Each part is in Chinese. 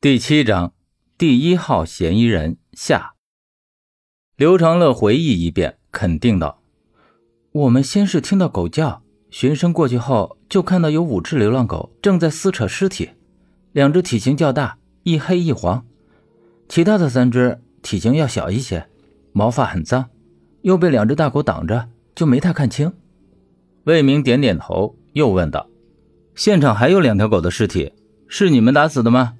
第七章，第一号嫌疑人下。刘长乐回忆一遍，肯定道：“我们先是听到狗叫，循声过去后，就看到有五只流浪狗正在撕扯尸体，两只体型较大，一黑一黄，其他的三只体型要小一些，毛发很脏，又被两只大狗挡着，就没太看清。”魏明点点头，又问道：“现场还有两条狗的尸体，是你们打死的吗？”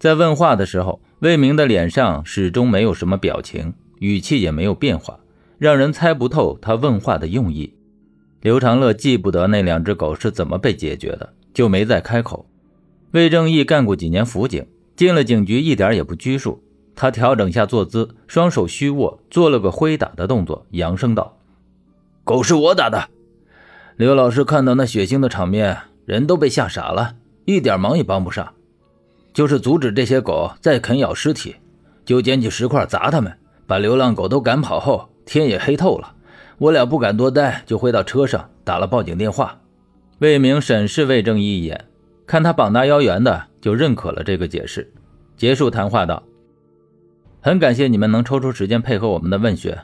在问话的时候，魏明的脸上始终没有什么表情，语气也没有变化，让人猜不透他问话的用意。刘长乐记不得那两只狗是怎么被解决的，就没再开口。魏正义干过几年辅警，进了警局一点也不拘束。他调整下坐姿，双手虚握，做了个挥打的动作，扬声道：“狗是我打的。刘老师看到那血腥的场面，人都被吓傻了，一点忙也帮不上。”就是阻止这些狗再啃咬尸体，就捡起石块砸他们，把流浪狗都赶跑后，天也黑透了。我俩不敢多待，就回到车上打了报警电话。魏明审视魏正义一眼，看他膀大腰圆的，就认可了这个解释。结束谈话道：“很感谢你们能抽出时间配合我们的问询，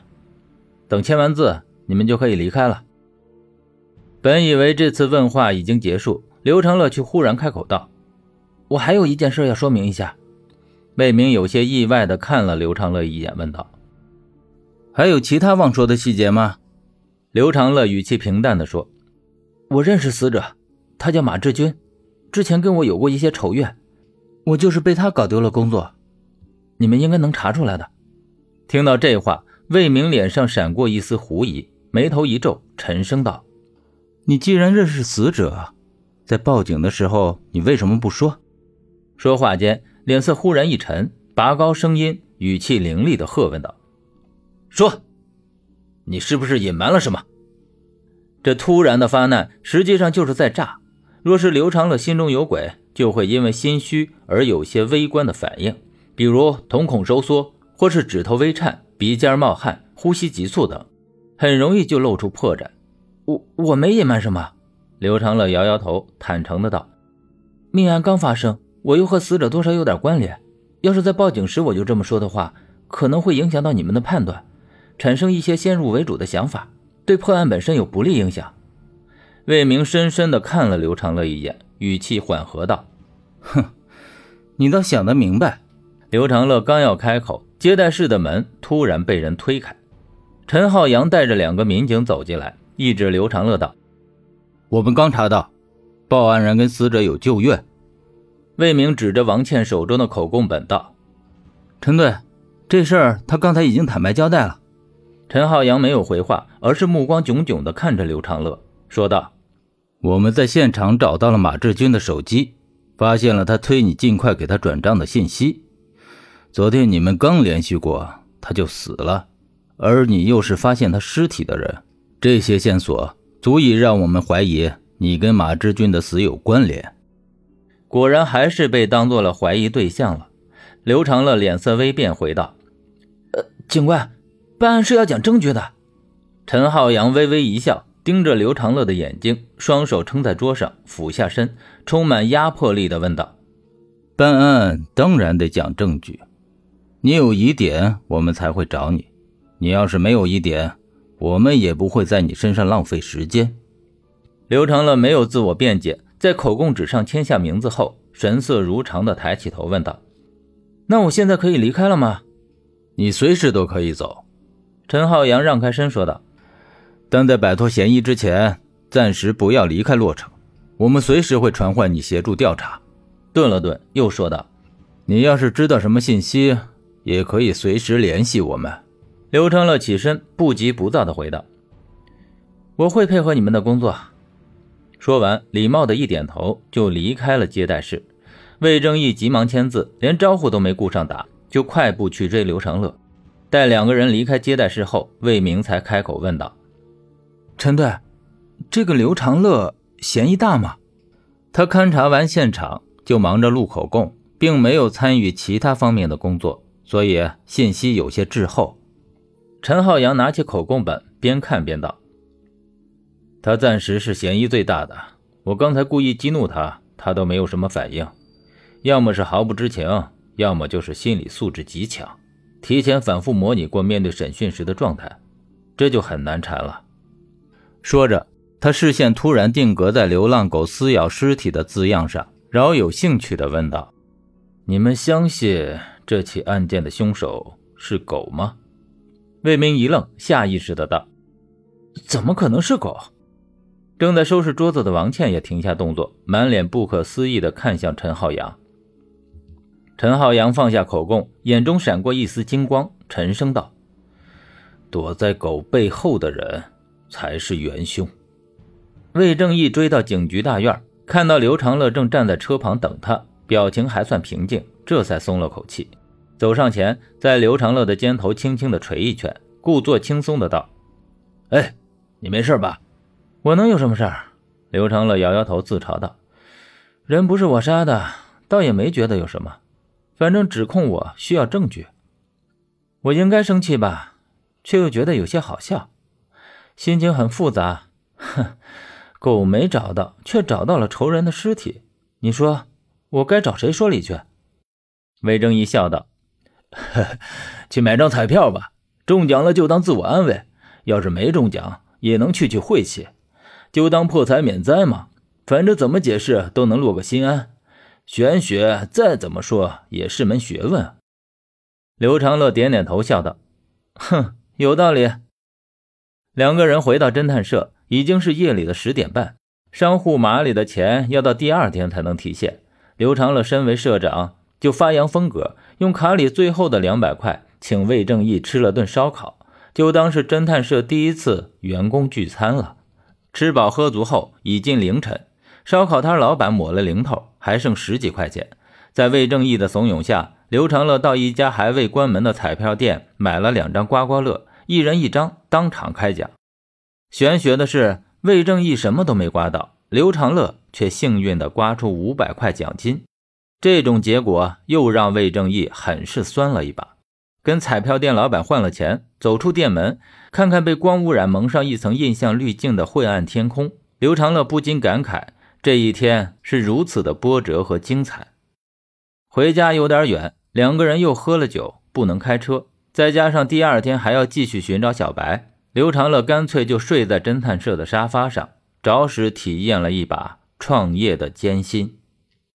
等签完字，你们就可以离开了。”本以为这次问话已经结束，刘长乐却忽然开口道。我还有一件事要说明一下。魏明有些意外的看了刘长乐一眼，问道：“还有其他忘说的细节吗？”刘长乐语气平淡的说：“我认识死者，他叫马志军，之前跟我有过一些仇怨，我就是被他搞丢了工作，你们应该能查出来的。”听到这话，魏明脸上闪过一丝狐疑，眉头一皱，沉声道：“你既然认识死者，在报警的时候，你为什么不说？”说话间，脸色忽然一沉，拔高声音，语气凌厉的喝问道：“说，你是不是隐瞒了什么？”这突然的发难，实际上就是在诈。若是刘长乐心中有鬼，就会因为心虚而有些微观的反应，比如瞳孔收缩，或是指头微颤、鼻尖冒汗、呼吸急促等，很容易就露出破绽。我我没隐瞒什么。刘长乐摇摇头，坦诚的道：“命案刚发生。”我又和死者多少有点关联，要是在报警时我就这么说的话，可能会影响到你们的判断，产生一些先入为主的想法，对破案本身有不利影响。魏明深深的看了刘长乐一眼，语气缓和道：“哼，你倒想得明白。”刘长乐刚要开口，接待室的门突然被人推开，陈浩洋带着两个民警走进来，一指刘长乐道：“我们刚查到，报案人跟死者有旧怨。”魏明指着王倩手中的口供本道：“陈队，这事儿他刚才已经坦白交代了。”陈浩洋没有回话，而是目光炯炯地看着刘长乐，说道：“我们在现场找到了马志军的手机，发现了他催你尽快给他转账的信息。昨天你们刚联系过，他就死了，而你又是发现他尸体的人，这些线索足以让我们怀疑你跟马志军的死有关联。”果然还是被当做了怀疑对象了。刘长乐脸色微变，回道：“呃，警官，办案是要讲证据的。”陈浩洋微微一笑，盯着刘长乐的眼睛，双手撑在桌上，俯下身，充满压迫力的问道：“办案当然得讲证据，你有疑点，我们才会找你。你要是没有疑点，我们也不会在你身上浪费时间。”刘长乐没有自我辩解。在口供纸上签下名字后，神色如常的抬起头问道：“那我现在可以离开了吗？”“你随时都可以走。”陈浩洋让开身说道。“但在摆脱嫌疑之前，暂时不要离开洛城。我们随时会传唤你协助调查。”顿了顿，又说道：“你要是知道什么信息，也可以随时联系我们。”刘长乐起身，不急不躁的回道：“我会配合你们的工作。”说完，礼貌的一点头，就离开了接待室。魏正义急忙签字，连招呼都没顾上打，就快步去追刘长乐。待两个人离开接待室后，魏明才开口问道：“陈队，这个刘长乐嫌疑大吗？”他勘察完现场，就忙着录口供，并没有参与其他方面的工作，所以信息有些滞后。陈浩洋拿起口供本，边看边道。他暂时是嫌疑最大的。我刚才故意激怒他，他都没有什么反应，要么是毫不知情，要么就是心理素质极强，提前反复模拟过面对审讯时的状态，这就很难缠了。说着，他视线突然定格在“流浪狗撕咬尸体”的字样上，饶有兴趣地问道：“你们相信这起案件的凶手是狗吗？”魏明一愣，下意识的道：“怎么可能是狗？”正在收拾桌子的王倩也停下动作，满脸不可思议的看向陈浩洋。陈浩洋放下口供，眼中闪过一丝金光，沉声道：“躲在狗背后的人才是元凶。”魏正义追到警局大院，看到刘长乐正站在车旁等他，表情还算平静，这才松了口气。走上前，在刘长乐的肩头轻轻的捶一拳，故作轻松的道：“哎，你没事吧？我能有什么事儿？”刘长乐摇摇头，自嘲道：“人不是我杀的，倒也没觉得有什么。反正指控我需要证据，我应该生气吧，却又觉得有些好笑，心情很复杂。哼，狗没找到，却找到了仇人的尸体，你说我该找谁说理去？”魏征一笑道。去买张彩票吧，中奖了就当自我安慰；要是没中奖，也能去去晦气，就当破财免灾嘛。反正怎么解释都能落个心安。玄学再怎么说也是门学问。刘长乐点点头，笑道：“哼，有道理。”两个人回到侦探社，已经是夜里的十点半。商户码里的钱要到第二天才能提现。刘长乐身为社长。就发扬风格，用卡里最后的两百块，请魏正义吃了顿烧烤，就当是侦探社第一次员工聚餐了。吃饱喝足后，已近凌晨，烧烤摊老板抹了零头，还剩十几块钱。在魏正义的怂恿下，刘长乐到一家还未关门的彩票店买了两张刮刮乐，一人一张，当场开奖。玄学的是，魏正义什么都没刮到，刘长乐却幸运地刮出五百块奖金。这种结果又让魏正义很是酸了一把，跟彩票店老板换了钱，走出店门，看看被光污染蒙上一层印象滤镜的晦暗天空，刘长乐不禁感慨：这一天是如此的波折和精彩。回家有点远，两个人又喝了酒，不能开车，再加上第二天还要继续寻找小白，刘长乐干脆就睡在侦探社的沙发上，着实体验了一把创业的艰辛。